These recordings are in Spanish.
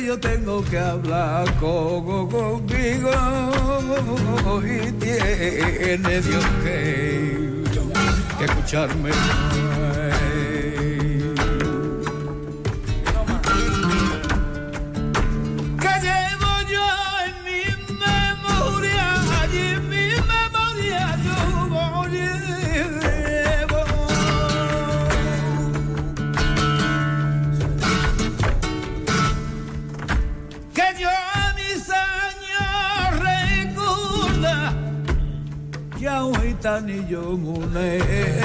yo tengo que hablar con, conmigo y tiene Dios que escucharme. Yo un negro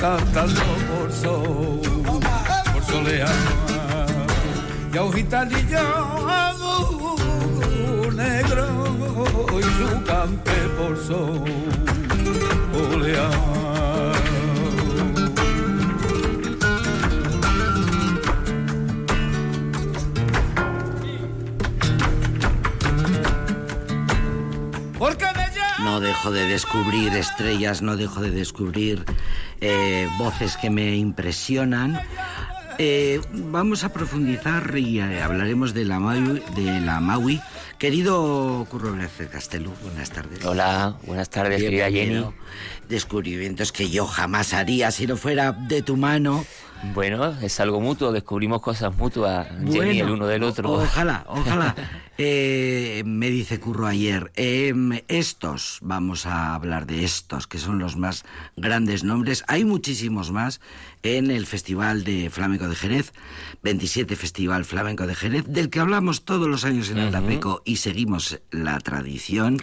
cantando por sol, por solear. Y un gitanillo un negro y su cante por sol, olear. No dejo de descubrir estrellas, no dejo de descubrir eh, voces que me impresionan. Eh, vamos a profundizar y eh, hablaremos de la, Maui, de la Maui. Querido Curro Castelo, buenas tardes. Hola, buenas tardes, querida Jenny. Descubrimientos que yo jamás haría si no fuera de tu mano. Bueno, es algo mutuo, descubrimos cosas mutuas, Jenny, el uno del otro. ojalá, ojalá. Eh, me dice Curro ayer, em, estos, vamos a hablar de estos, que son los más grandes nombres. Hay muchísimos más en el Festival de Flamenco de Jerez, 27 Festival Flamenco de Jerez, del que hablamos todos los años en el Tapeco y seguimos la tradición,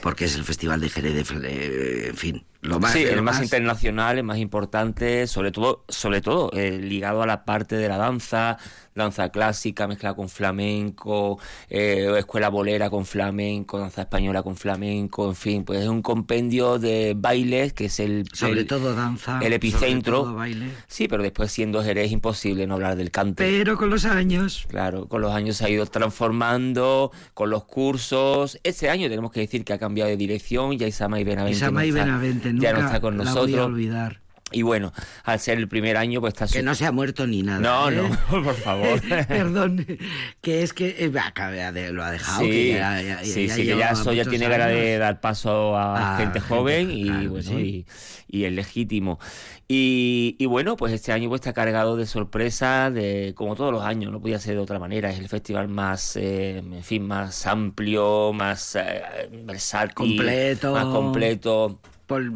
porque es el Festival de Jerez, de, en fin, sí, el más, internacional, el más importante, sobre todo, sobre todo eh, ligado a la parte de la danza, danza clásica mezclada con flamenco, eh, escuela bolera con flamenco, danza española con flamenco, en fin, pues es un compendio de bailes que es el sobre todo danza, el epicentro. baile. Sí, pero después siendo Jerez imposible no hablar del canto. Pero con los años. Claro, con los años se ha ido transformando, con los cursos. Este año tenemos que decir que ha cambiado de dirección, ya Isama y Benavente, Isama y Benavente ya no está con nosotros. voy a olvidar. Y bueno, al ser el primer año, pues está... Que no se ha muerto ni nada. No, no, ¿eh? por favor. Perdón, que es que eh, lo ha dejado. Sí, que ya, sí, sí, que ya eso ya tiene ganas de dar paso a gente joven y, bueno, y, y, es legítimo. Y, y, bueno, pues este año pues está cargado de sorpresas, de, como todos los años, no podía ser de otra manera. Es el festival más, eh, en fin, más amplio, más versátil. Completo. Más completo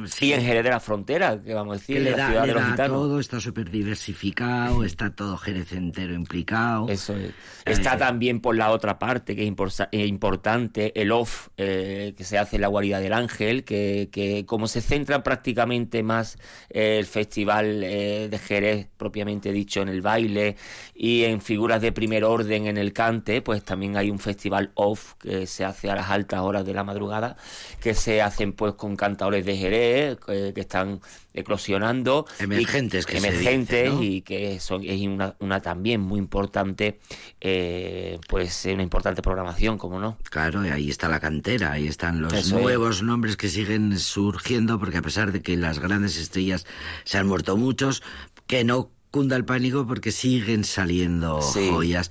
sí. en Jerez de la Frontera, que vamos a decir, le la ciudad de los gitanos. todo, está súper diversificado, está todo Jerez entero implicado. Eso es. Está también por la otra parte, que es eh, importante, el off eh, que se hace en la guarida del Ángel, que, que como se centra prácticamente más eh, el festival de Jerez, propiamente dicho, en el baile y en figuras de primer orden en el cante, pues también hay un festival off que se hace a las altas horas de la madrugada, que se hacen pues con cantadores de Jerez, que, están eclosionando. Emergentes, que Emergentes y que son, es una, una también muy importante, eh, pues una importante programación, como no. Claro, y ahí está la cantera, ahí están los nuevos nombres que siguen surgiendo, porque a pesar de que las grandes estrellas se han muerto muchos, que no cunda el pánico porque siguen saliendo joyas.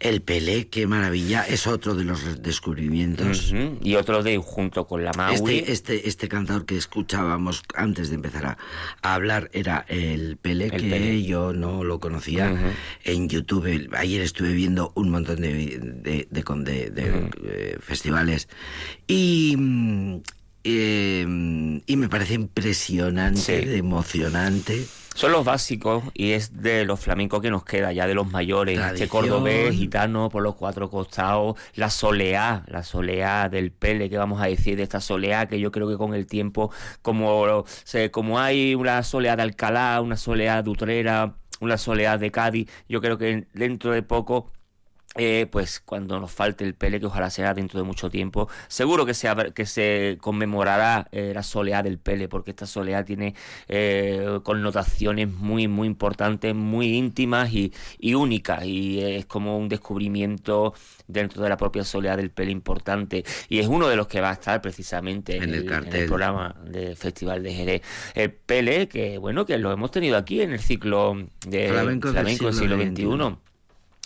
El Pelé, qué maravilla, es otro de los descubrimientos. Y otro de junto con la Maui. Este, este, este cantador que escuchábamos antes de empezar a, hablar era el Pelé, que yo no lo conocía en YouTube. Ayer estuve viendo un montón de, de, de, eh, festivales y mm, eh, y me parece impresionante, emocionante. Son los básicos y es de los flamencos que nos queda, ya de los mayores. Este cordobés, gitano por los cuatro costados, la soleá, la soleá del pele, que vamos a decir de esta soleá, que yo creo que con el tiempo, como, como hay una soleá de Alcalá, una soleá de Utrera, una soleá de Cádiz, yo creo que dentro de poco eh, pues cuando nos falte el Pele, que ojalá sea dentro de mucho tiempo, seguro que se, que se conmemorará eh, la soleá del Pele, porque esta soleá tiene eh, connotaciones muy, muy importantes, muy íntimas y, únicas, y es como un descubrimiento dentro de la propia soleá del Pele importante, y es uno de los que va a estar precisamente en, el, programa del Festival de Jerez. El Pele, que bueno, que lo hemos tenido aquí en el ciclo de flamenco, del siglo, XXI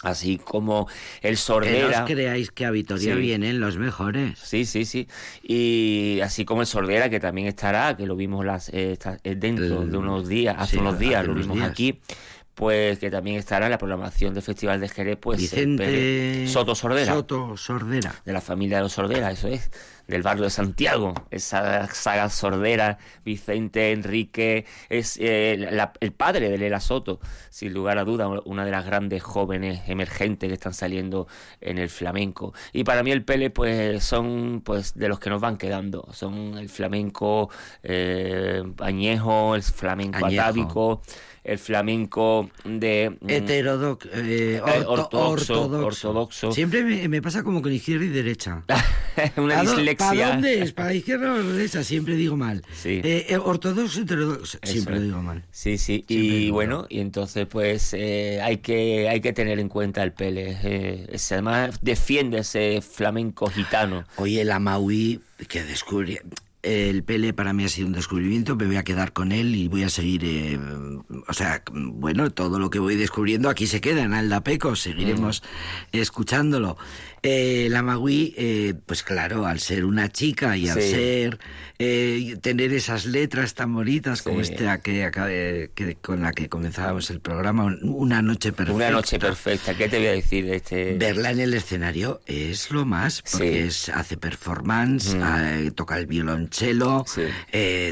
así como el Sordera. Que no os creáis que a Vitoria vienen los mejores. Sí, sí, sí. Y así como el Sordera, que también estará, que lo vimos las, eh, eh, dentro de unos días, hace unos días, lo vimos aquí pues que también estará en la programación del Festival de Jerez, pues Vicente Soto Sordera. Soto Sordera. De la familia de los Sordera, eso es del barrio de Santiago, esa saga sordera, Vicente Enrique, es eh, el padre de Lela Soto, sin lugar a duda, una de las grandes jóvenes emergentes que están saliendo en el flamenco. Y para mí el Pele, pues son pues de los que nos van quedando, son el flamenco eh, añejo, el flamenco atávico el flamenco de... Mm, Heterodoxo, eh, eh, ortodoxo, Siempre me, pasa como con izquierda y derecha. Una dislexia. ¿Para dónde es? ¿Para izquierda o derecha? Siempre digo mal. Sí. Eh, ortodoxo, heterodoxo, siempre digo mal. Sí, sí. y bueno, y entonces pues hay, que, hay que tener en cuenta el Pele. además defiende ese flamenco gitano. Oye, la Maui que descubre el Pele para mí ha sido un descubrimiento, me voy a quedar con él y voy a seguir, eh, o sea, bueno, todo lo que voy descubriendo aquí se queda en Aldapeco, seguiremos mm. escuchándolo. Eh, la Magui, eh, pues claro, al ser una chica y al ser eh, tener esas letras tan bonitas como esta que, que, con la que comenzábamos el programa, Una noche perfecta. Una noche perfecta, ¿qué te voy a decir de este? Verla en el escenario es lo más, porque es, hace performance, mm. ah, toca el violonchelo,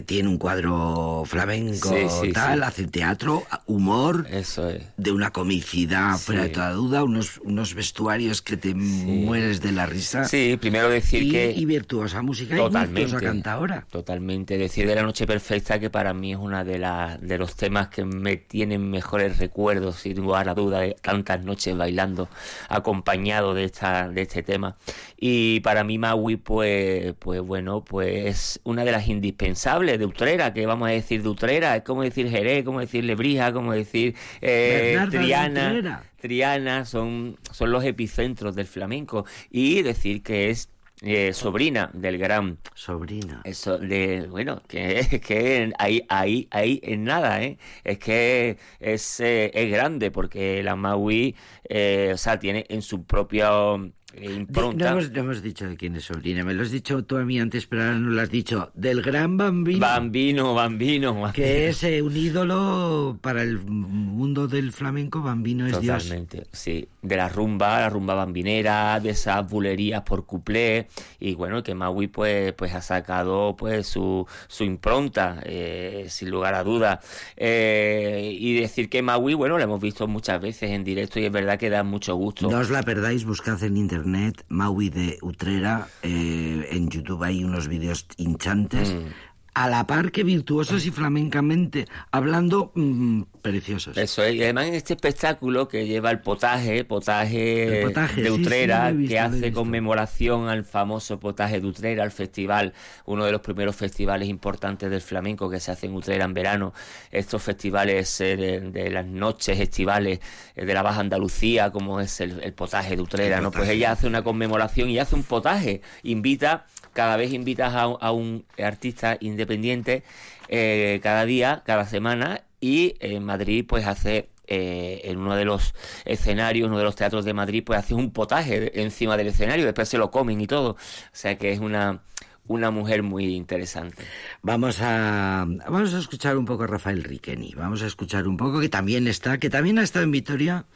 tiene un cuadro flamenco, tal, hace teatro, humor, Eso es. de una comicidad fuera de toda duda, unos, unos vestuarios que te mueres de la risa. Sí, primero decir que... Y virtuosa música totalmente, y virtuosa cantadora. Totalmente. Decir de La Noche Perfecta que para mí es una de, de los temas que me tienen mejores recuerdos, sin lugar a duda, de tantas noches bailando acompañado de, esta, de este tema. Y para mí Maui, pues, pues bueno, pues una de las indispensables de Utrera, que vamos a decir de Utrera, es como decir Jerez, como decir Lebrija, como decir eh, Triana. Triana son, son los epicentros del flamenco. Y decir que es eh, sobrina del gran sobrina. Eso de bueno que que ahí ahí ahí en nada eh es que es, eh, es grande porque la Maui eh, o sea tiene en su propio no hemos, dicho de quién es sobrina, me lo has dicho tú a mí antes, pero ahora no lo has dicho. Del gran Bambino. Bambino, Bambino. Que es eh, un ídolo para el mundo del flamenco, Bambino es Dios. Totalmente, sí. De la rumba, la rumba bambinera, de esas bulerías por cuplé. Y bueno, que Maui pues, pues ha sacado pues su, su impronta, eh, sin lugar a duda. Eh, y decir que Maui, bueno, lo hemos visto muchas veces en directo y es verdad que da mucho gusto. No os la perdáis, buscad en internet internet, Maui de Utrera, eh, en YouTube hay unos vídeos hinchantes. Mm a la par que virtuosos y flamencamente, hablando mm, preciosos. Eso es, y además en este espectáculo que lleva el potaje, potaje, de Utrera, que hace conmemoración al famoso potaje de Utrera, al festival, uno de los primeros festivales importantes del flamenco que se hace en Utrera en verano, estos festivales eh, de, las noches estivales eh, de la Baja Andalucía, como es el, potaje de Utrera, ¿no? Pues ella hace una conmemoración y hace un potaje, invita cada vez invitas a, un artista independiente eh, cada día, cada semana y en Madrid pues hace eh, en uno de los escenarios, uno de los teatros de Madrid, pues hace un potaje encima del escenario, después se lo comen y todo. O sea que es una, una mujer muy interesante. Vamos a, vamos a escuchar un poco a Rafael Riqueni, vamos a escuchar un poco que también está, que también ha estado en Vitoria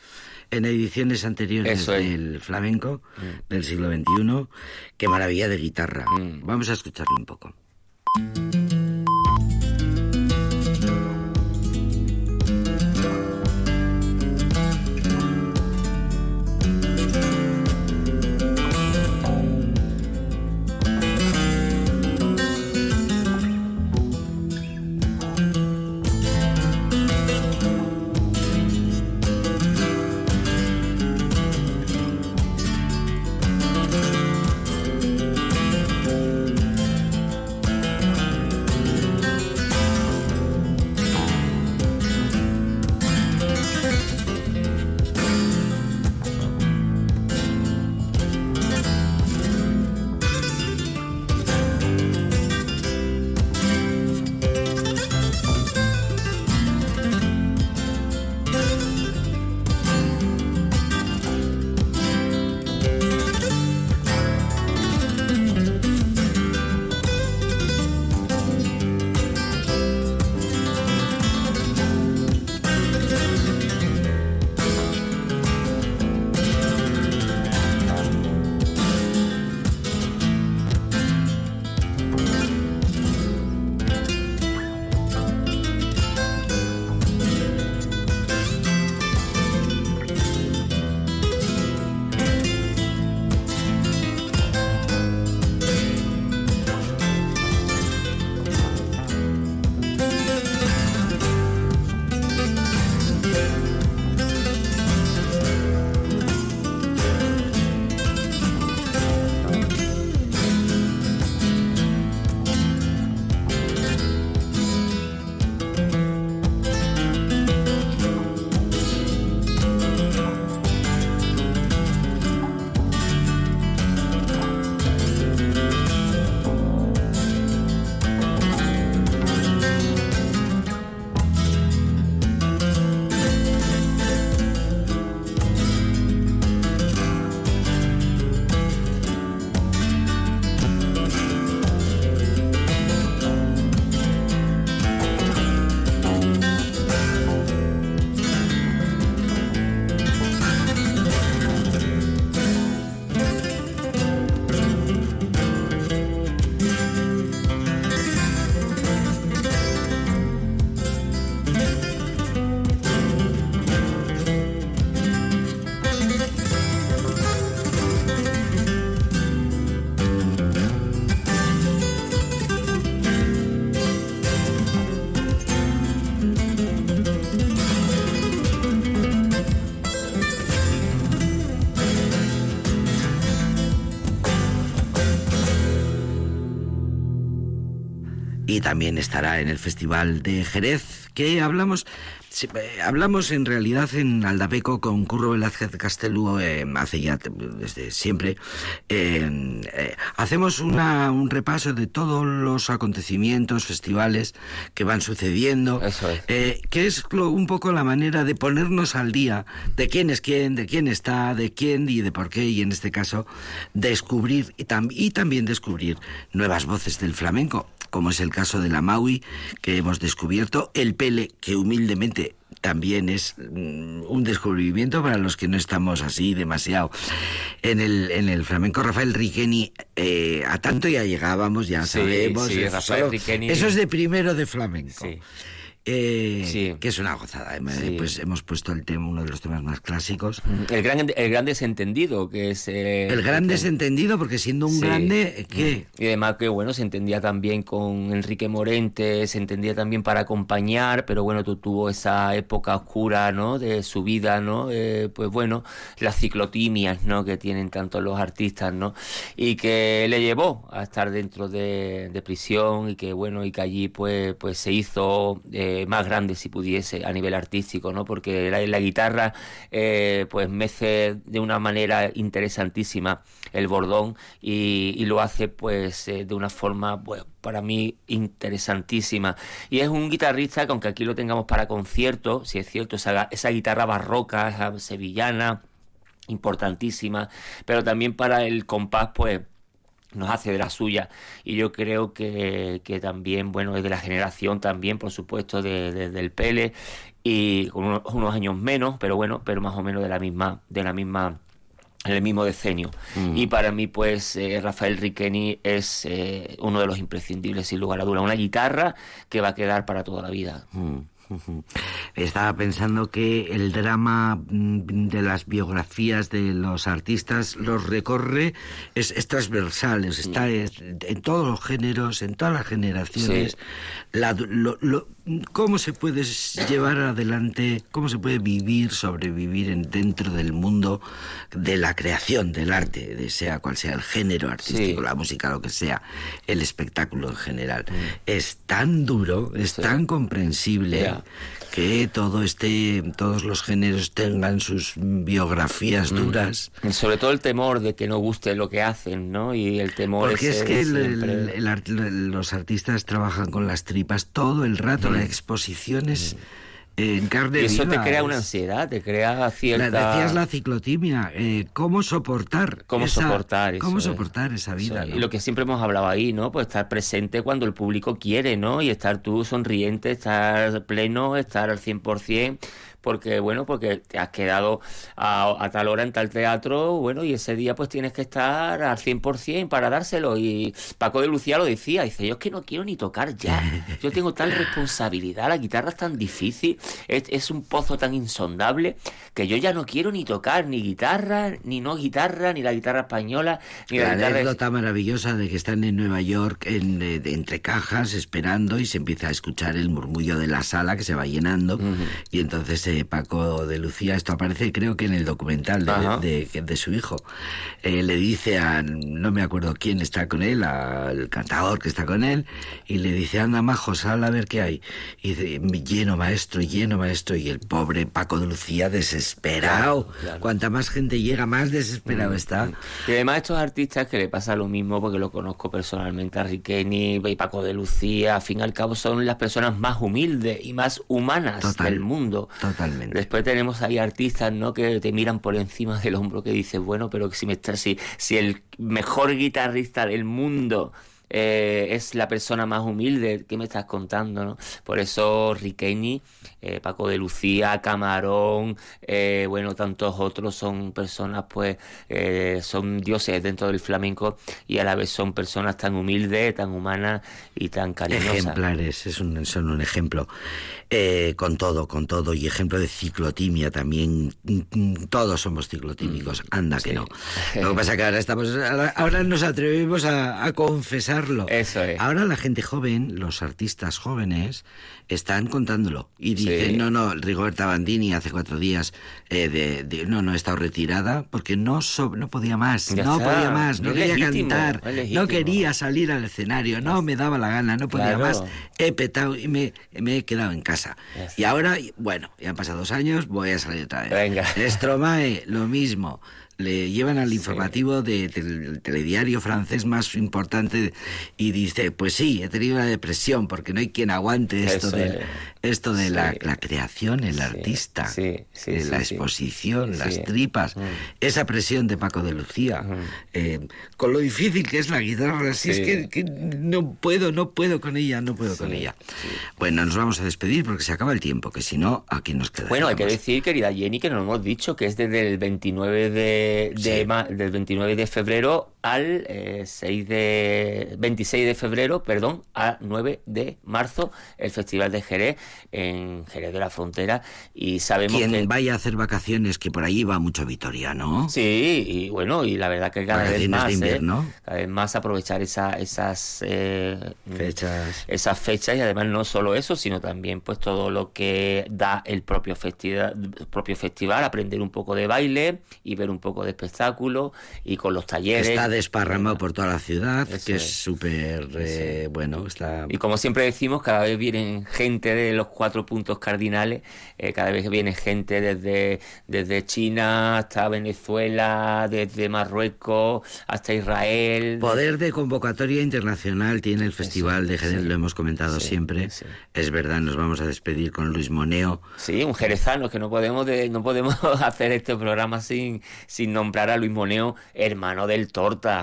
en ediciones anteriores del flamenco mm. del siglo XXI. Qué maravilla de guitarra. Mm. Vamos a escucharlo un poco. Y también estará en el Festival de Jerez, que hablamos, eh, hablamos en realidad en Aldapeco con Curro Velázquez Castelú eh, hace ya desde siempre. Eh, hacemos una, un repaso de todos los acontecimientos, festivales que van sucediendo, que es un poco la manera de ponernos al día de quién es quién, de quién está, de quién y de por qué, y en este caso descubrir y, y también descubrir nuevas voces del flamenco como es el caso de la Maui, que hemos descubierto, el Pele, que humildemente también es mm, un descubrimiento para los que no estamos así demasiado en el, en el flamenco. Rafael Riqueni, eh, a tanto ya llegábamos, ya sabemos. eso es de primero de flamenco. Eh, que es una gozada. Pues hemos puesto el tema, uno de los temas más clásicos. El gran, el gran desentendido, que es... Eh, el gran desentendido, porque siendo un grande, ¿qué? Y además que, bueno, se entendía también con Enrique Morente, se entendía también para acompañar, pero bueno, tú tuvo esa época oscura, ¿no? De su vida, ¿no? Eh, pues bueno, las ciclotimias, ¿no? Que tienen tanto los artistas, ¿no? Y que le llevó a estar dentro de, prisión y que, bueno, y que allí, pues, pues se hizo... Eh, eh, más grande si pudiese a nivel artístico, ¿no? Porque la, guitarra eh, pues mece de una manera interesantísima el bordón y, lo hace pues eh, de una forma pues, para mí interesantísima. Y es un guitarrista que aunque aquí lo tengamos para conciertos, si es cierto, esa, esa guitarra barroca, esa sevillana, importantísima, pero también para el compás pues nos hace de la suya y yo creo que, que, también, bueno, es de la generación también, por supuesto, de, del Pele y con unos, años menos, pero bueno, pero más o menos de la misma, de la misma en el mismo decenio. Mm. Y para mí, pues, eh, Rafael Riqueni es eh, uno de los imprescindibles, sin lugar a duda. Una guitarra que va a quedar para toda la vida. Mm. Estaba pensando que el drama mm, de las biografías de los artistas los recorre, es, transversal, está en todos los géneros, en todas las generaciones. ¿Cómo se puede llevar adelante, cómo se puede vivir, sobrevivir en, dentro del mundo de la creación del arte, de sea cual sea el género artístico, la música, lo que sea, el espectáculo en general? Mm. Es tan duro, es tan comprensible que todo este, todos los géneros tengan sus biografías mm. duras. Sobre todo el temor de que no guste lo que hacen, ¿no? Y el temor Porque es, que los artistas trabajan con las tripas todo el rato, las exposiciones... En carne y eso te crea una ansiedad, te crea cierta... La, decías la ciclotimia, eh, ¿cómo soportar? ¿Cómo soportar ¿Cómo soportar esa vida? Y lo que siempre hemos hablado ahí, ¿no? Pues estar presente cuando el público quiere, ¿no? Y estar tú sonriente, estar pleno, estar al 100%, porque bueno, porque te has quedado a, tal hora en tal teatro, bueno, y ese día pues tienes que estar al 100% para dárselo. Y Paco de Lucía lo decía, dice, yo es que no quiero ni tocar ya, yo tengo tal responsabilidad, la guitarra es tan difícil, es, un pozo tan insondable, que yo ya no quiero ni tocar ni guitarra, ni no guitarra, ni la guitarra española, ni la, la anécdota maravillosa de que están en Nueva York en, eh, entre cajas esperando y se empieza a escuchar el murmullo de la sala que se va llenando. Y entonces Paco de Lucía, esto aparece creo que en el documental de, de, su hijo, eh, le dice a, no me acuerdo quién está con él, al cantador que está con él, y le dice, anda majo, sal a ver qué hay. Y dice, lleno maestro, lleno maestro, y el pobre Paco de Lucía desesperado. Cuanta más gente llega, más desesperado mm, está. Mm. Y además estos artistas que le pasa lo mismo, porque lo conozco personalmente a Riqueni y Paco de Lucía, al fin y al cabo son las personas más humildes y más humanas del mundo. Después tenemos ahí artistas, ¿no? Que te miran por encima del hombro que dices, bueno, pero si me si, si el mejor guitarrista del mundo eh, es la persona más humilde que me estás contando, ¿no? Por eso Riqueni, eh, Paco de Lucía, Camarón, eh, bueno, tantos otros son personas, pues, son dioses dentro del flamenco y a la vez son personas tan humildes, tan humanas y tan cariñosas. Ejemplares, es un, son un ejemplo. con todo, con todo, y ejemplo de ciclotimia también. Todos somos ciclotímicos, mm, anda que no. Lo que pasa es que ahora, estamos, ahora, nos atrevemos a confesar eso es. Ahora la gente joven, los artistas jóvenes, están contándolo. Y dicen, no, no, Rigoberta Bandini hace cuatro días, eh, de, no, no, he estado retirada porque no, no podía más, no podía más, no quería cantar, no quería salir al escenario, no me daba la gana, no podía más. He petado y me, me he quedado en casa. Y ahora, bueno, ya han pasado dos años, voy a salir otra vez. Venga. Stromae, lo mismo le llevan al informativo del telediario francés más importante y dice, pues sí, he tenido una depresión porque no hay quien aguante esto de, esto de la, creación, el artista, eh, la exposición, las tripas, mm. esa presión de Paco de Lucía, eh, con lo difícil que es la guitarra, así es que, no puedo, no puedo con ella, no puedo con ella. Bueno, nos vamos a despedir porque se acaba el tiempo, que si no, aquí nos quedamos. Bueno, hay que decir, querida Jenny, que nos hemos dicho que es desde el 29 de de, del 29 de febrero al 6 eh, de 26 de febrero, perdón, a 9 de marzo, el Festival de Jerez en Jerez de la Frontera y sabemos Quien vaya a hacer vacaciones, que por allí va mucho vitoriano. Sí, y bueno, y la verdad que cada vez más, ¿eh? cada vez más aprovechar esa, esas eh, fechas, esas fechas y además no solo eso, sino también pues todo lo que da el propio festival, propio festival, aprender un poco de baile y ver un poco de espectáculo y con los talleres desparramado por toda la ciudad, que es súper eh, bueno. Está... Y como siempre decimos, cada vez vienen gente de los cuatro puntos cardinales, eh, cada vez viene gente desde, desde China hasta Venezuela, desde Marruecos hasta Israel. Poder de convocatoria internacional tiene el Festival de Jerez, lo hemos comentado siempre. Es verdad, nos vamos a despedir con Luis Moneo. Sí, un jerezano que no podemos, no podemos hacer este programa sin, sin nombrar a Luis Moneo, hermano del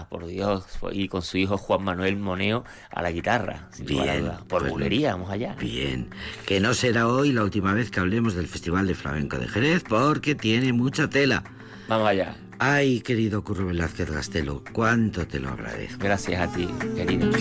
Por Dios, y con su hijo Juan Manuel Moneo a la guitarra. Bien. Por pues, bulería, vamos allá. Bien. Que no será hoy la última vez que hablemos del Festival de Flamenco de Jerez, porque tiene mucha tela. Vamos allá. Ay, querido Curro Velázquez Gastelo, cuánto te lo agradezco. Gracias a ti, querido.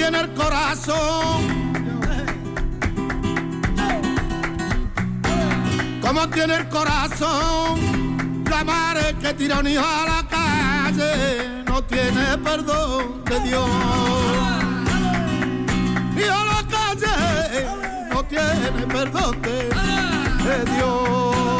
tiene el corazón. Como tiene el corazón, la madre que tira a un hijo a la calle no tiene perdón de Dios. Hijo a la calle no tiene perdón de Dios.